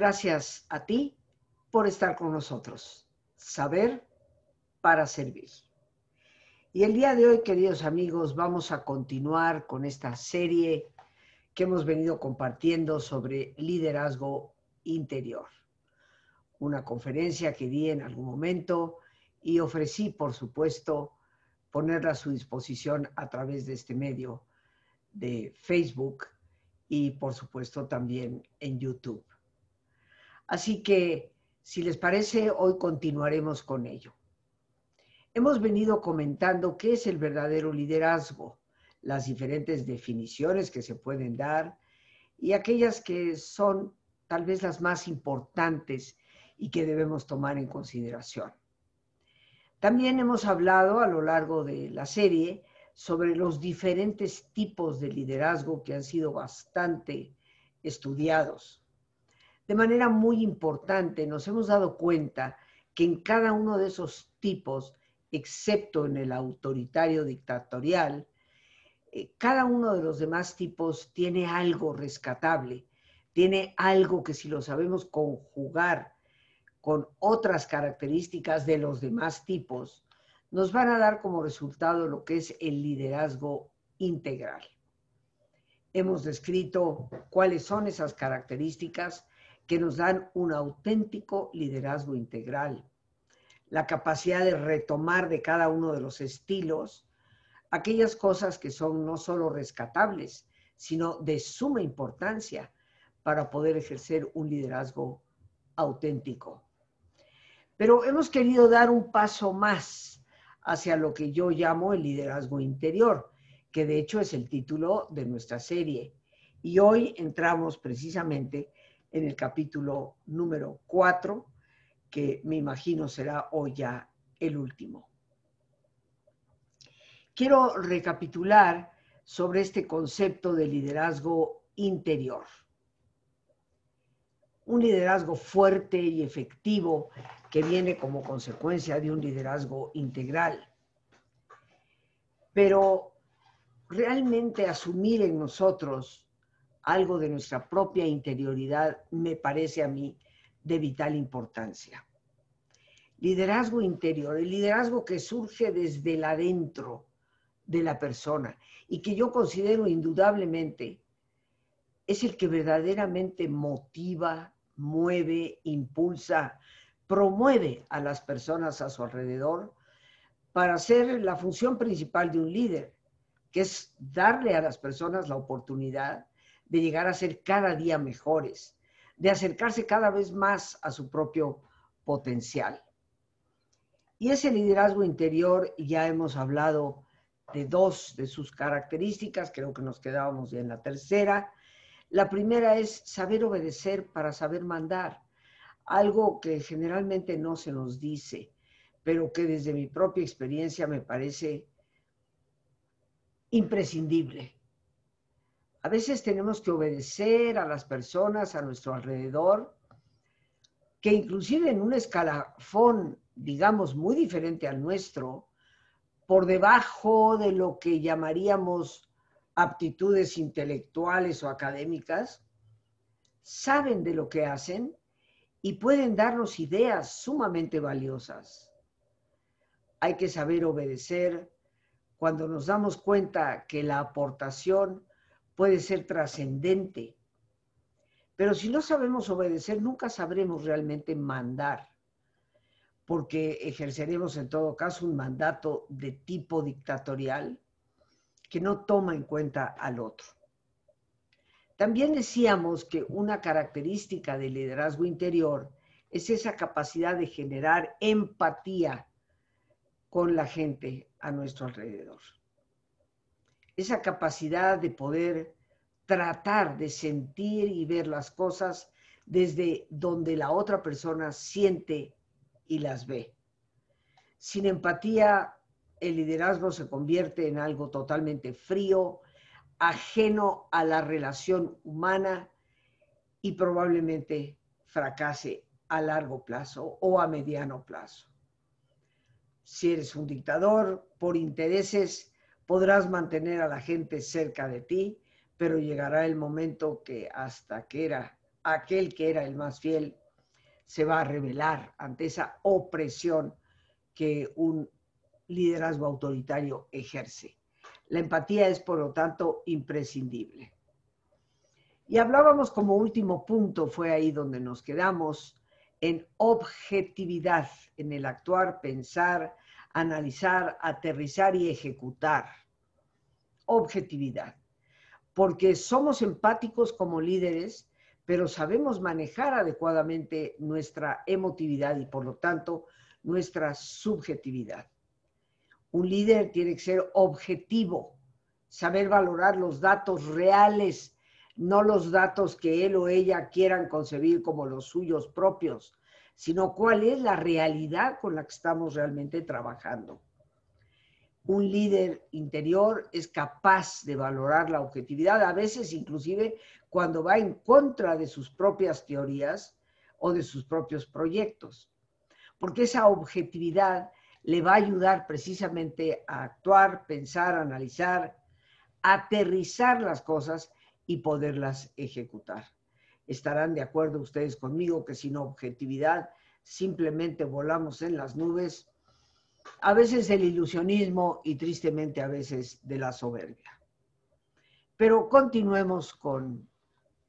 Gracias a ti por estar con nosotros. Saber para servir. Y el día de hoy, queridos amigos, vamos a continuar con esta serie que hemos venido compartiendo sobre liderazgo interior. Una conferencia que di en algún momento y ofrecí, por supuesto, ponerla a su disposición a través de este medio de Facebook y, por supuesto, también en YouTube. Así que, si les parece, hoy continuaremos con ello. Hemos venido comentando qué es el verdadero liderazgo, las diferentes definiciones que se pueden dar y aquellas que son tal vez las más importantes y que debemos tomar en consideración. También hemos hablado a lo largo de la serie sobre los diferentes tipos de liderazgo que han sido bastante estudiados de manera muy importante nos hemos dado cuenta que en cada uno de esos tipos, excepto en el autoritario dictatorial, eh, cada uno de los demás tipos tiene algo rescatable, tiene algo que si lo sabemos conjugar con otras características de los demás tipos, nos van a dar como resultado lo que es el liderazgo integral. Hemos descrito cuáles son esas características, que nos dan un auténtico liderazgo integral. La capacidad de retomar de cada uno de los estilos aquellas cosas que son no solo rescatables, sino de suma importancia para poder ejercer un liderazgo auténtico. Pero hemos querido dar un paso más hacia lo que yo llamo el liderazgo interior, que de hecho es el título de nuestra serie. Y hoy entramos precisamente en el capítulo número 4, que me imagino será hoy ya el último. Quiero recapitular sobre este concepto de liderazgo interior. Un liderazgo fuerte y efectivo que viene como consecuencia de un liderazgo integral. Pero realmente asumir en nosotros algo de nuestra propia interioridad me parece a mí de vital importancia. Liderazgo interior, el liderazgo que surge desde el adentro de la persona y que yo considero indudablemente es el que verdaderamente motiva, mueve, impulsa, promueve a las personas a su alrededor para hacer la función principal de un líder, que es darle a las personas la oportunidad de llegar a ser cada día mejores, de acercarse cada vez más a su propio potencial. Y ese liderazgo interior, ya hemos hablado de dos de sus características, creo que nos quedábamos en la tercera. La primera es saber obedecer para saber mandar, algo que generalmente no se nos dice, pero que desde mi propia experiencia me parece imprescindible. Veces tenemos que obedecer a las personas a nuestro alrededor, que inclusive en un escalafón, digamos, muy diferente al nuestro, por debajo de lo que llamaríamos aptitudes intelectuales o académicas, saben de lo que hacen y pueden darnos ideas sumamente valiosas. Hay que saber obedecer cuando nos damos cuenta que la aportación puede ser trascendente. Pero si no sabemos obedecer, nunca sabremos realmente mandar, porque ejerceremos en todo caso un mandato de tipo dictatorial que no toma en cuenta al otro. También decíamos que una característica del liderazgo interior es esa capacidad de generar empatía con la gente a nuestro alrededor esa capacidad de poder tratar de sentir y ver las cosas desde donde la otra persona siente y las ve. Sin empatía, el liderazgo se convierte en algo totalmente frío, ajeno a la relación humana y probablemente fracase a largo plazo o a mediano plazo. Si eres un dictador por intereses, podrás mantener a la gente cerca de ti, pero llegará el momento que hasta que era aquel que era el más fiel se va a rebelar ante esa opresión que un liderazgo autoritario ejerce. La empatía es, por lo tanto, imprescindible. Y hablábamos como último punto, fue ahí donde nos quedamos, en objetividad, en el actuar, pensar, analizar, aterrizar y ejecutar. Objetividad. Porque somos empáticos como líderes, pero sabemos manejar adecuadamente nuestra emotividad y por lo tanto nuestra subjetividad. Un líder tiene que ser objetivo, saber valorar los datos reales, no los datos que él o ella quieran concebir como los suyos propios, sino cuál es la realidad con la que estamos realmente trabajando. Un líder interior es capaz de valorar la objetividad, a veces inclusive cuando va en contra de sus propias teorías o de sus propios proyectos, porque esa objetividad le va a ayudar precisamente a actuar, pensar, analizar, aterrizar las cosas y poderlas ejecutar. Estarán de acuerdo ustedes conmigo que sin objetividad simplemente volamos en las nubes, a veces el ilusionismo y tristemente a veces de la soberbia. Pero continuemos con,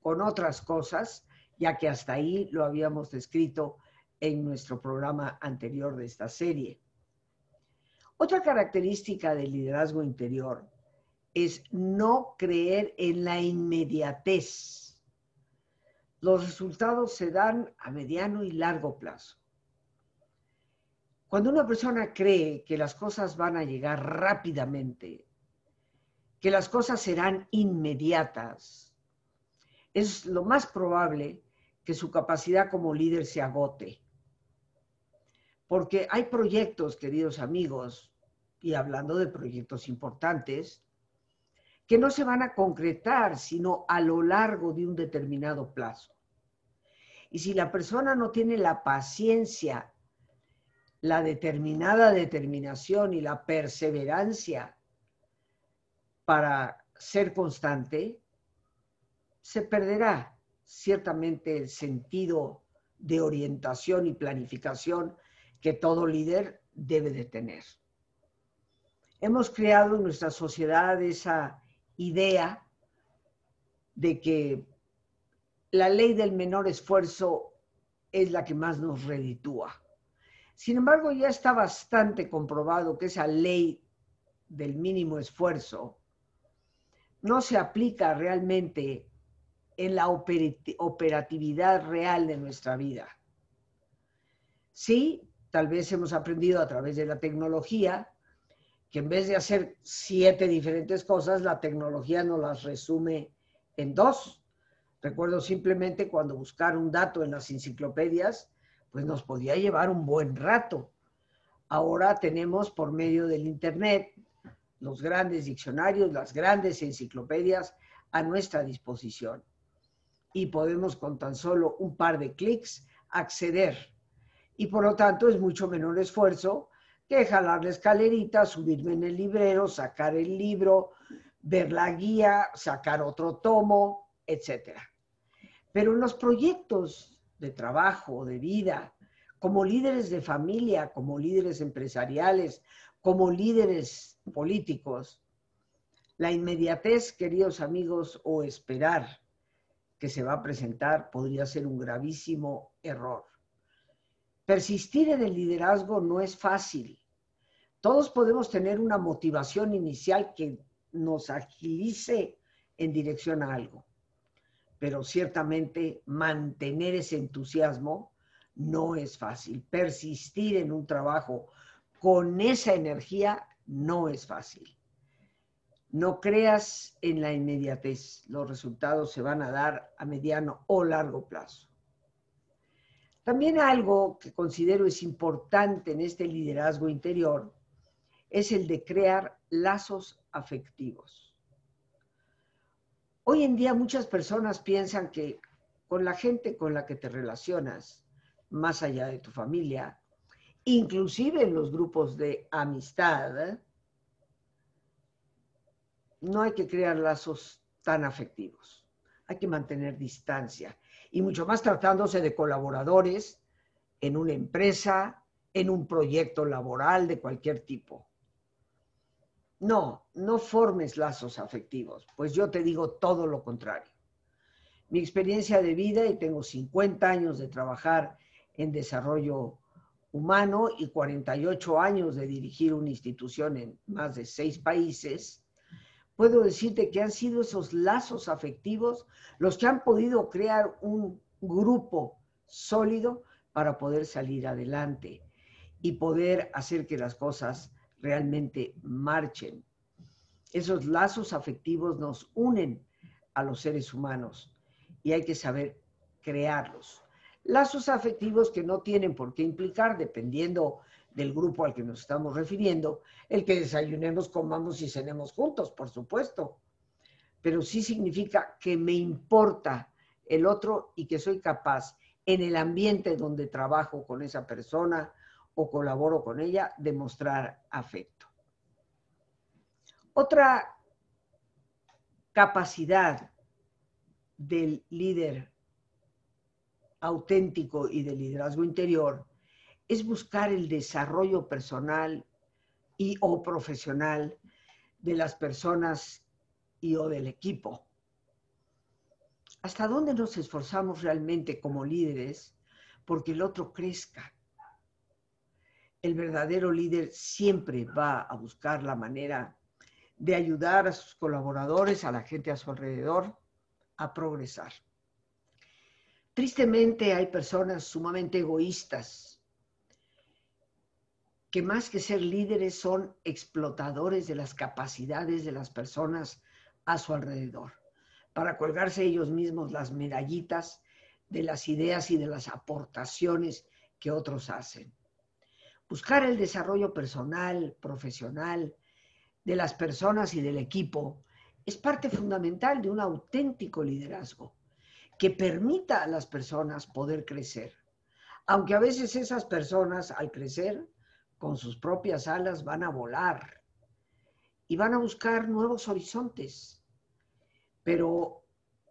con otras cosas, ya que hasta ahí lo habíamos descrito en nuestro programa anterior de esta serie. Otra característica del liderazgo interior es no creer en la inmediatez. Los resultados se dan a mediano y largo plazo. Cuando una persona cree que las cosas van a llegar rápidamente, que las cosas serán inmediatas, es lo más probable que su capacidad como líder se agote. Porque hay proyectos, queridos amigos, y hablando de proyectos importantes, que no se van a concretar sino a lo largo de un determinado plazo. Y si la persona no tiene la paciencia, la determinada determinación y la perseverancia para ser constante, se perderá ciertamente el sentido de orientación y planificación que todo líder debe de tener. Hemos creado en nuestra sociedad esa idea de que la ley del menor esfuerzo es la que más nos reditúa. Sin embargo, ya está bastante comprobado que esa ley del mínimo esfuerzo no se aplica realmente en la operatividad real de nuestra vida. Sí, tal vez hemos aprendido a través de la tecnología que en vez de hacer siete diferentes cosas, la tecnología nos las resume en dos. Recuerdo simplemente cuando buscar un dato en las enciclopedias, pues nos podía llevar un buen rato. Ahora tenemos por medio del Internet los grandes diccionarios, las grandes enciclopedias a nuestra disposición. Y podemos con tan solo un par de clics acceder. Y por lo tanto es mucho menor esfuerzo que jalar la escalerita, subirme en el librero, sacar el libro, ver la guía, sacar otro tomo, etc. Pero en los proyectos de trabajo, de vida, como líderes de familia, como líderes empresariales, como líderes políticos, la inmediatez, queridos amigos, o esperar que se va a presentar podría ser un gravísimo error. Persistir en el liderazgo no es fácil. Todos podemos tener una motivación inicial que nos agilice en dirección a algo, pero ciertamente mantener ese entusiasmo no es fácil. Persistir en un trabajo con esa energía no es fácil. No creas en la inmediatez. Los resultados se van a dar a mediano o largo plazo. También algo que considero es importante en este liderazgo interior es el de crear lazos afectivos. Hoy en día muchas personas piensan que con la gente con la que te relacionas, más allá de tu familia, inclusive en los grupos de amistad, no hay que crear lazos tan afectivos. hay que mantener distancia. Y mucho más tratándose de colaboradores en una empresa, en un proyecto laboral de cualquier tipo. No, no formes lazos afectivos, pues yo te digo todo lo contrario. Mi experiencia de vida, y tengo 50 años de trabajar en desarrollo humano y 48 años de dirigir una institución en más de seis países, puedo decirte que han sido esos lazos afectivos los que han podido crear un grupo sólido para poder salir adelante y poder hacer que las cosas realmente marchen. Esos lazos afectivos nos unen a los seres humanos y hay que saber crearlos. Lazos afectivos que no tienen por qué implicar, dependiendo del grupo al que nos estamos refiriendo, el que desayunemos, comamos y cenemos juntos, por supuesto. Pero sí significa que me importa el otro y que soy capaz en el ambiente donde trabajo con esa persona o colaboro con ella de mostrar afecto. Otra capacidad del líder auténtico y del liderazgo interior es buscar el desarrollo personal y o profesional de las personas y o del equipo. ¿Hasta dónde nos esforzamos realmente como líderes porque el otro crezca? El verdadero líder siempre va a buscar la manera de ayudar a sus colaboradores, a la gente a su alrededor, a progresar. Tristemente hay personas sumamente egoístas que más que ser líderes son explotadores de las capacidades de las personas a su alrededor, para colgarse ellos mismos las medallitas de las ideas y de las aportaciones que otros hacen. Buscar el desarrollo personal, profesional de las personas y del equipo es parte fundamental de un auténtico liderazgo que permita a las personas poder crecer. Aunque a veces esas personas al crecer con sus propias alas van a volar y van a buscar nuevos horizontes. Pero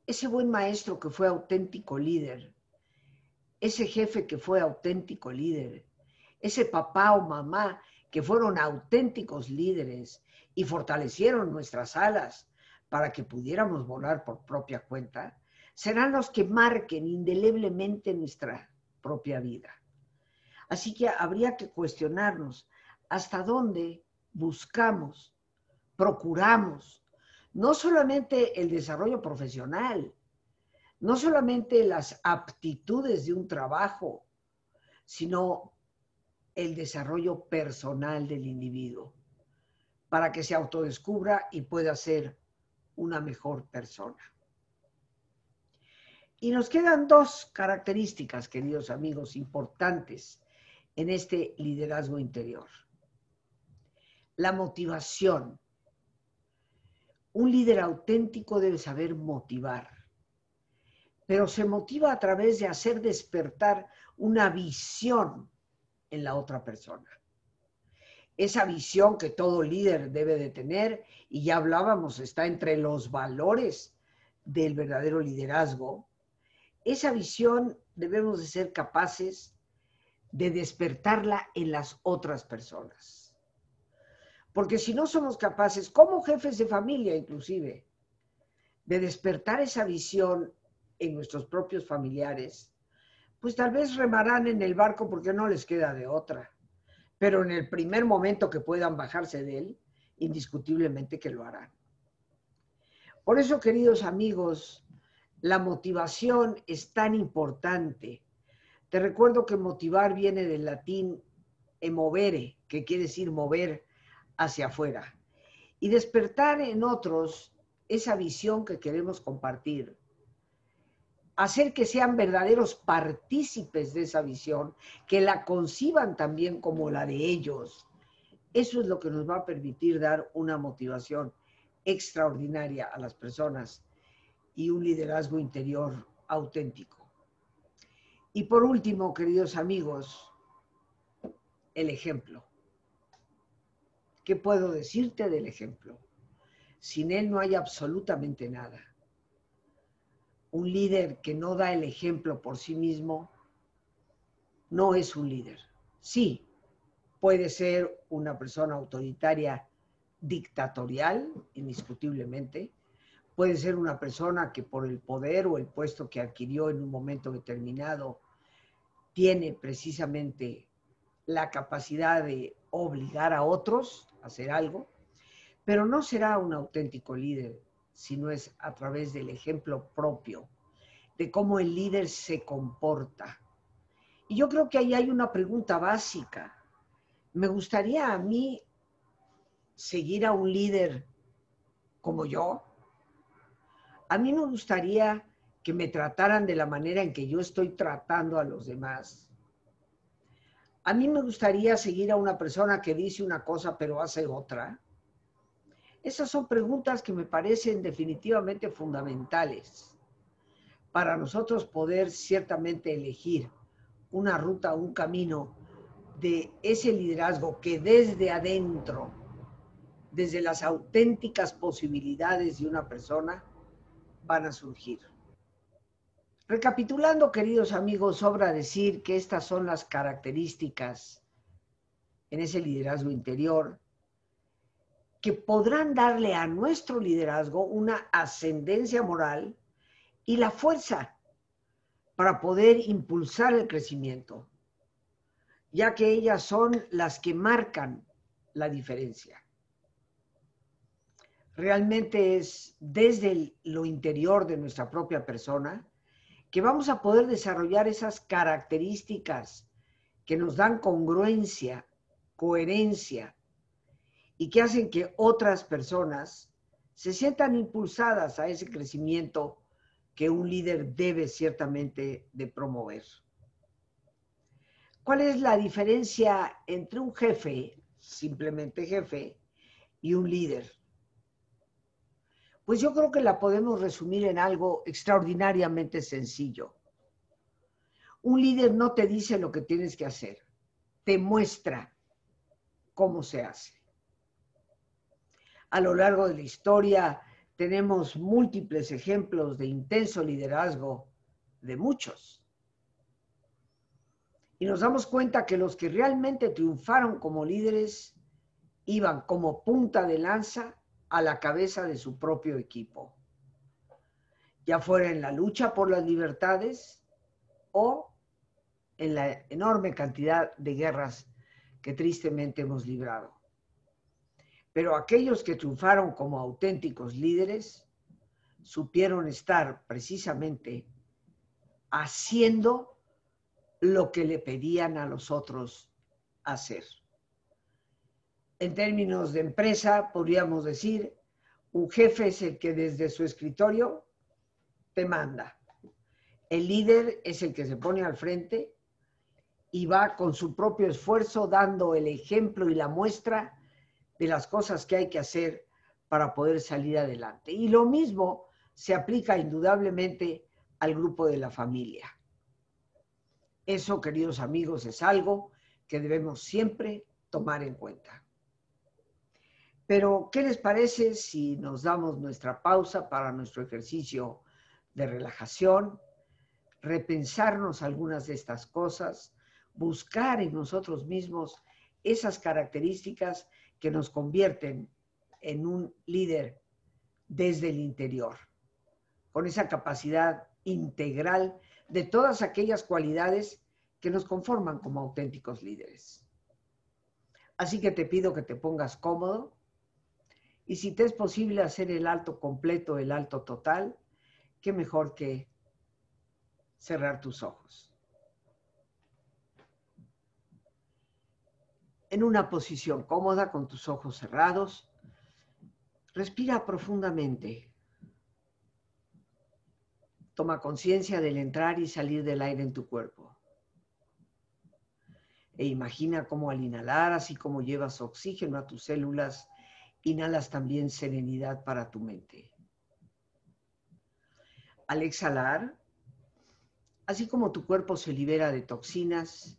ese buen maestro que fue auténtico líder, ese jefe que fue auténtico líder, ese papá o mamá que fueron auténticos líderes y fortalecieron nuestras alas para que pudiéramos volar por propia cuenta, serán los que marquen indeleblemente nuestra propia vida. Así que habría que cuestionarnos hasta dónde buscamos, procuramos, no solamente el desarrollo profesional, no solamente las aptitudes de un trabajo, sino el desarrollo personal del individuo, para que se autodescubra y pueda ser una mejor persona. Y nos quedan dos características, queridos amigos, importantes en este liderazgo interior. La motivación. Un líder auténtico debe saber motivar, pero se motiva a través de hacer despertar una visión en la otra persona esa visión que todo líder debe de tener, y ya hablábamos, está entre los valores del verdadero liderazgo, esa visión debemos de ser capaces de despertarla en las otras personas. Porque si no somos capaces, como jefes de familia inclusive, de despertar esa visión en nuestros propios familiares, pues tal vez remarán en el barco porque no les queda de otra pero en el primer momento que puedan bajarse de él, indiscutiblemente que lo harán. Por eso, queridos amigos, la motivación es tan importante. Te recuerdo que motivar viene del latín emovere, que quiere decir mover hacia afuera, y despertar en otros esa visión que queremos compartir hacer que sean verdaderos partícipes de esa visión, que la conciban también como la de ellos. Eso es lo que nos va a permitir dar una motivación extraordinaria a las personas y un liderazgo interior auténtico. Y por último, queridos amigos, el ejemplo. ¿Qué puedo decirte del ejemplo? Sin él no hay absolutamente nada un líder que no da el ejemplo por sí mismo no es un líder. Sí, puede ser una persona autoritaria dictatorial, indiscutiblemente. Puede ser una persona que por el poder o el puesto que adquirió en un momento determinado tiene precisamente la capacidad de obligar a otros a hacer algo, pero no será un auténtico líder si no es a través del ejemplo propio, de cómo el líder se comporta. Y yo creo que ahí hay una pregunta básica. Me gustaría a mí seguir a un líder como yo. A mí me gustaría que me trataran de la manera en que yo estoy tratando a los demás. A mí me gustaría seguir a una persona que dice una cosa pero hace otra. Esas son preguntas que me parecen definitivamente fundamentales para nosotros poder ciertamente elegir una ruta, un camino de ese liderazgo que desde adentro, desde las auténticas posibilidades de una persona, van a surgir. Recapitulando, queridos amigos, sobra decir que estas son las características en ese liderazgo interior que podrán darle a nuestro liderazgo una ascendencia moral y la fuerza para poder impulsar el crecimiento, ya que ellas son las que marcan la diferencia. Realmente es desde lo interior de nuestra propia persona que vamos a poder desarrollar esas características que nos dan congruencia, coherencia, y que hacen que otras personas se sientan impulsadas a ese crecimiento que un líder debe ciertamente de promover. ¿Cuál es la diferencia entre un jefe, simplemente jefe, y un líder? Pues yo creo que la podemos resumir en algo extraordinariamente sencillo. Un líder no te dice lo que tienes que hacer, te muestra cómo se hace a lo largo de la historia tenemos múltiples ejemplos de intenso liderazgo de muchos. Y nos damos cuenta que los que realmente triunfaron como líderes iban como punta de lanza a la cabeza de su propio equipo, ya fuera en la lucha por las libertades o en la enorme cantidad de guerras que tristemente hemos librado. Pero aquellos que triunfaron como auténticos líderes supieron estar precisamente haciendo lo que le pedían a los otros hacer. En términos de empresa, podríamos decir, un jefe es el que desde su escritorio te manda. El líder es el que se pone al frente y va con su propio esfuerzo dando el ejemplo y la muestra de las cosas que hay que hacer para poder salir adelante. Y lo mismo se aplica indudablemente al grupo de la familia. Eso, queridos amigos, es algo que debemos siempre tomar en cuenta. Pero, ¿qué les parece si nos damos nuestra pausa para nuestro ejercicio de relajación, repensarnos algunas de estas cosas, buscar en nosotros mismos esas características que nos convierten en un líder desde el interior, con esa capacidad integral de todas aquellas cualidades que nos conforman como auténticos líderes. Así que te pido que te pongas cómodo y si te es posible hacer el alto completo, el alto total, qué mejor que cerrar tus ojos. En una posición cómoda con tus ojos cerrados. Respira profundamente. Toma conciencia del entrar y salir del aire en tu cuerpo. E imagina cómo al inhalar, así como llevas oxígeno a tus células, inhalas también serenidad para tu mente. Al exhalar, así como tu cuerpo se libera de toxinas,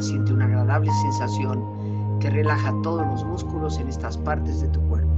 Siente una agradable sensación que relaja todos los músculos en estas partes de tu cuerpo.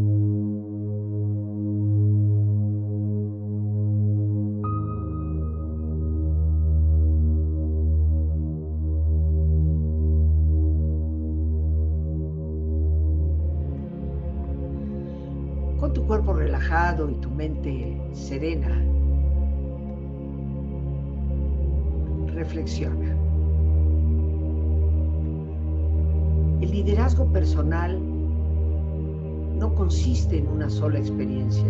Serena, reflexiona. El liderazgo personal no consiste en una sola experiencia.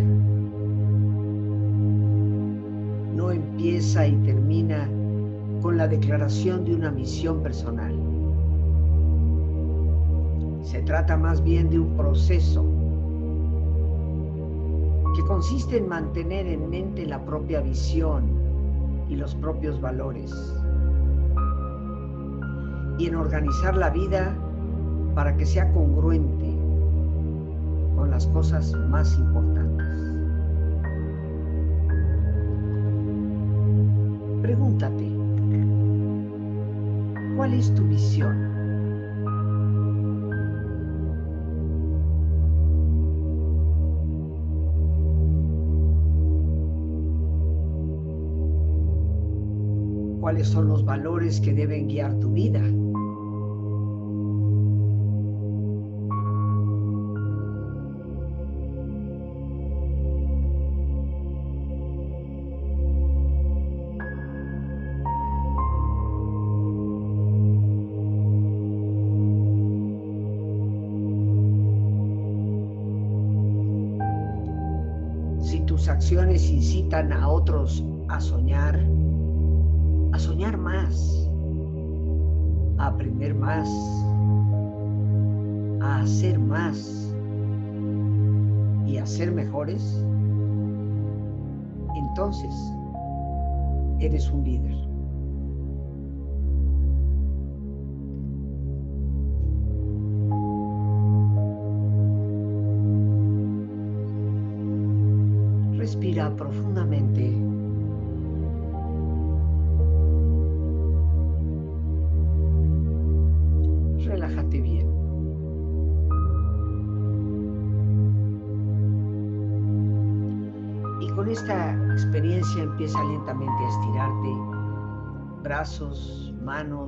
No empieza y termina con la declaración de una misión personal. Se trata más bien de un proceso consiste en mantener en mente la propia visión y los propios valores y en organizar la vida para que sea congruente con las cosas más importantes. Pregúntate, ¿cuál es tu visión? Cuáles son los valores que deben guiar tu vida. Ser mejores, entonces eres un líder.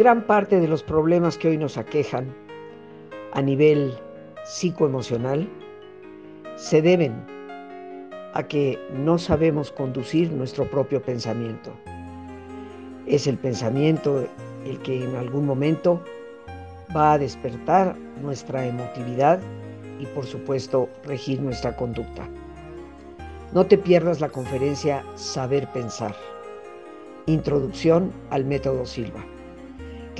Gran parte de los problemas que hoy nos aquejan a nivel psicoemocional se deben a que no sabemos conducir nuestro propio pensamiento. Es el pensamiento el que en algún momento va a despertar nuestra emotividad y por supuesto regir nuestra conducta. No te pierdas la conferencia Saber Pensar, Introducción al Método Silva,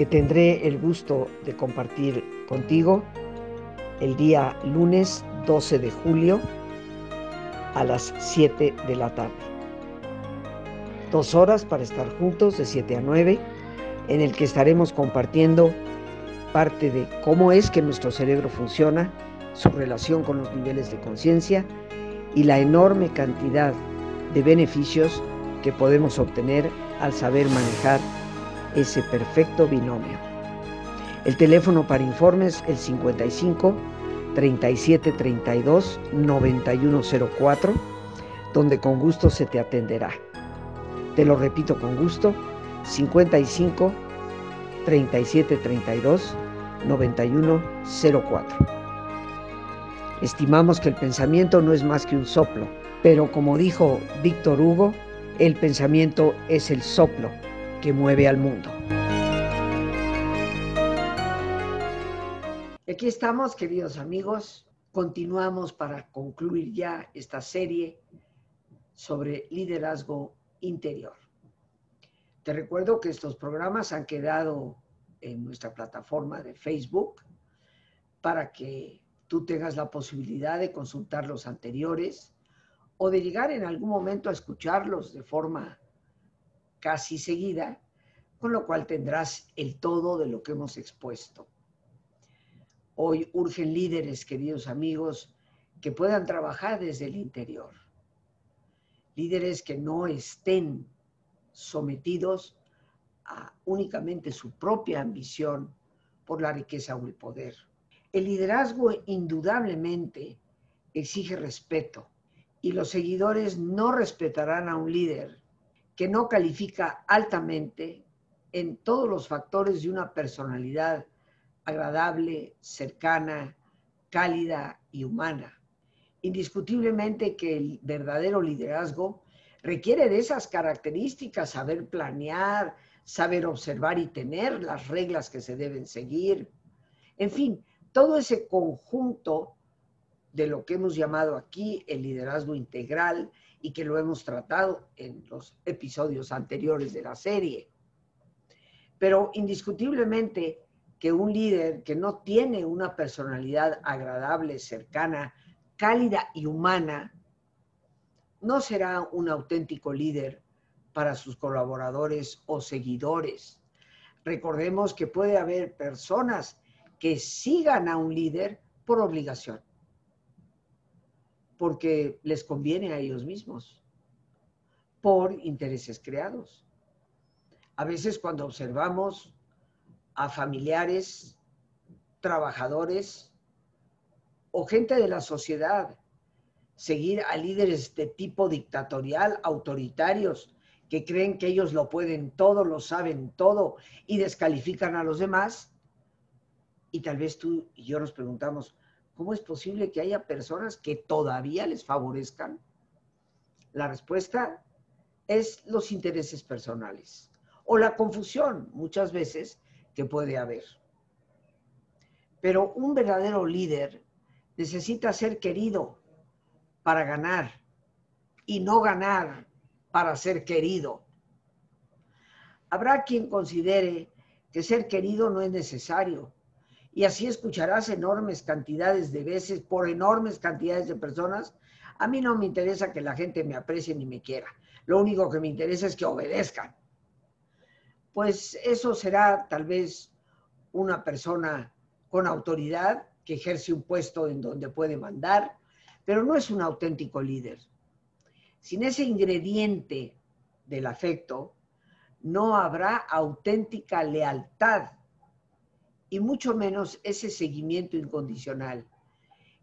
que tendré el gusto de compartir contigo el día lunes 12 de julio a las 7 de la tarde. Dos horas para estar juntos de 7 a 9, en el que estaremos compartiendo parte de cómo es que nuestro cerebro funciona, su relación con los niveles de conciencia y la enorme cantidad de beneficios que podemos obtener al saber manejar ese perfecto binomio. El teléfono para informes el 55 37 32 9104, donde con gusto se te atenderá. Te lo repito con gusto, 55 37 32 9104. Estimamos que el pensamiento no es más que un soplo, pero como dijo Víctor Hugo, el pensamiento es el soplo que mueve al mundo. Aquí estamos, queridos amigos. Continuamos para concluir ya esta serie sobre liderazgo interior. Te recuerdo que estos programas han quedado en nuestra plataforma de Facebook para que tú tengas la posibilidad de consultar los anteriores o de llegar en algún momento a escucharlos de forma casi seguida con lo cual tendrás el todo de lo que hemos expuesto. Hoy urgen líderes, queridos amigos, que puedan trabajar desde el interior. Líderes que no estén sometidos a su propia ambición por la riqueza o el poder. El liderazgo indudablemente exige respeto y los seguidores no respetarán a un líder que no califica altamente en todos los factores de una personalidad agradable, cercana, cálida y humana. Indiscutiblemente que el verdadero liderazgo requiere de esas características, saber planear, saber observar y tener las reglas que se deben seguir. En fin, todo ese conjunto de lo que hemos llamado aquí el liderazgo integral y que lo hemos tratado en los episodios anteriores de la serie. Pero indiscutiblemente que un líder que no tiene una personalidad agradable, cercana, cálida y humana, no será un auténtico líder para sus colaboradores o seguidores. Recordemos que puede haber personas que sigan a un líder por obligación, porque les conviene a ellos mismos, por intereses creados. A veces cuando observamos a familiares, trabajadores o gente de la sociedad seguir a líderes de tipo dictatorial, autoritarios, que creen que ellos lo pueden todo, lo saben todo y descalifican a los demás. Y tal vez tú y yo nos preguntamos, ¿cómo es posible que haya personas que todavía les favorezcan? La respuesta es los intereses personales o la confusión muchas veces que puede haber. Pero un verdadero líder necesita ser querido para ganar y no ganar para ser querido. Habrá quien considere que ser querido no es necesario y así escucharás enormes cantidades de veces por enormes cantidades de personas. A mí no me interesa que la gente me aprecie ni me quiera. Lo único que me interesa es que obedezcan. Pues eso será tal vez una persona con autoridad que ejerce un puesto en donde puede mandar, pero no es un auténtico líder. Sin ese ingrediente del afecto, no habrá auténtica lealtad y mucho menos ese seguimiento incondicional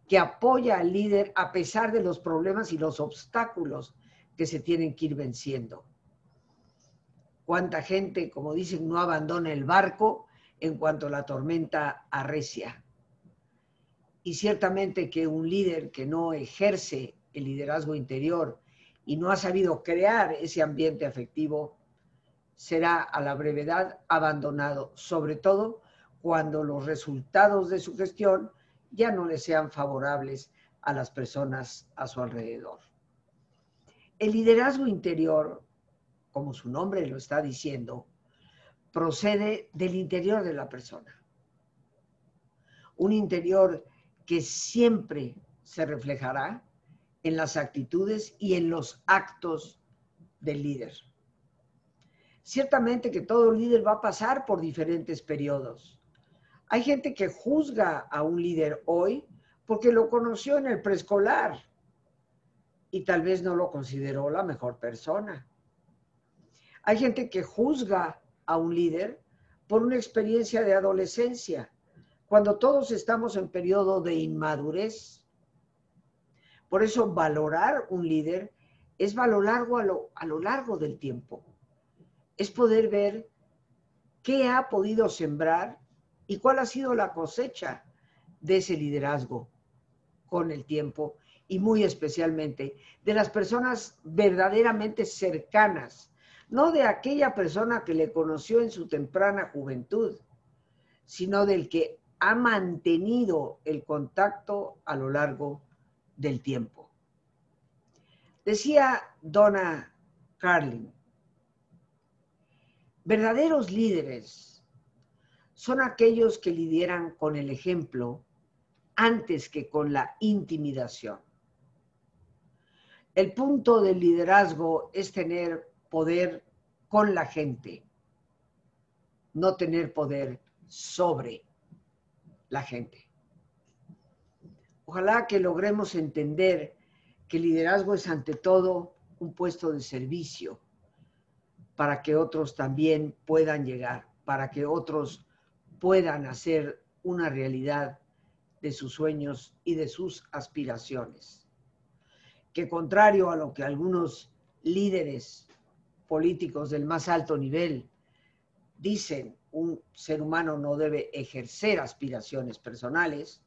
que apoya al líder a pesar de los problemas y los obstáculos que se tienen que ir venciendo. Cuánta gente, como dicen, no abandona el barco en cuanto la tormenta arrecia. Y ciertamente que un líder que no ejerce el liderazgo interior y no ha sabido crear ese ambiente afectivo, será a la brevedad abandonado, sobre todo cuando los resultados de su gestión ya no le sean favorables a las personas a su alrededor. El liderazgo interior, como su nombre lo está diciendo, procede del interior de la persona. Un interior que siempre se reflejará en las actitudes y en los actos del líder. Ciertamente que todo líder va a pasar por diferentes periodos. Hay gente que juzga a un líder hoy porque lo conoció en el preescolar y tal vez no lo consideró la mejor persona. Hay gente que juzga a un líder por una experiencia de adolescencia, cuando todos estamos en periodo de inmadurez por eso valorar un líder es valorarlo a lo, a lo largo del tiempo. Es poder ver qué ha podido sembrar y cuál ha sido la cosecha de ese liderazgo con el tiempo y muy especialmente de las personas verdaderamente cercanas, no de aquella persona que le conoció en su temprana juventud, sino del que ha mantenido el contacto a lo largo del tiempo. Decía Donna Carlin, verdaderos líderes son aquellos que lideran con el ejemplo antes que con la intimidación. El punto del liderazgo es tener poder con la gente, no tener poder sobre la gente. Ojalá que logremos entender que el liderazgo es ante todo un puesto de servicio para que otros también puedan llegar, para que otros puedan hacer una realidad de sus sueños y de sus aspiraciones. Que contrario a lo que algunos líderes políticos del más alto nivel dicen, un ser humano no debe ejercer aspiraciones personales,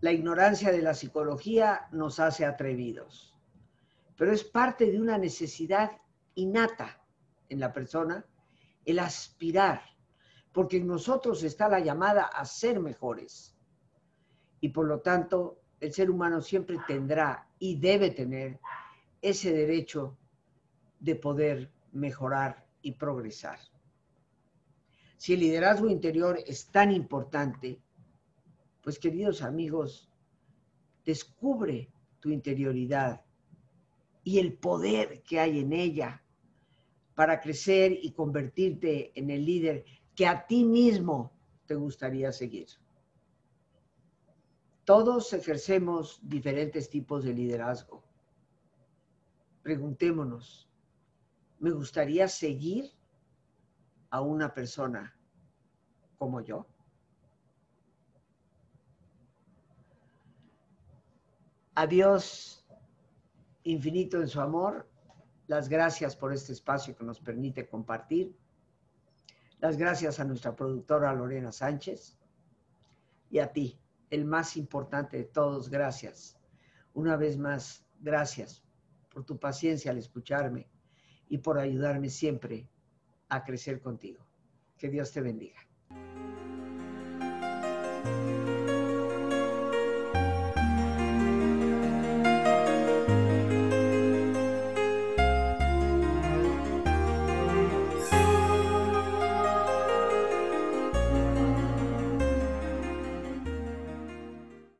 la ignorancia de la psicología nos hace atrevidos, pero es parte de una necesidad innata en la persona el aspirar, porque en nosotros está la llamada a ser mejores. Y por lo tanto, el ser humano siempre tendrá y debe tener ese derecho de poder mejorar y progresar. Si el liderazgo interior es tan importante, pues queridos amigos, descubre tu interioridad y el poder que hay en ella para crecer y convertirte en el líder que a ti mismo te gustaría seguir. Todos ejercemos diferentes tipos de liderazgo. Preguntémonos, ¿me gustaría seguir a una persona como yo? Adiós infinito en su amor. Las gracias por este espacio que nos permite compartir. Las gracias a nuestra productora Lorena Sánchez y a ti, el más importante de todos, gracias. Una vez más, gracias por tu paciencia al escucharme y por ayudarme siempre a crecer contigo. Que Dios te bendiga.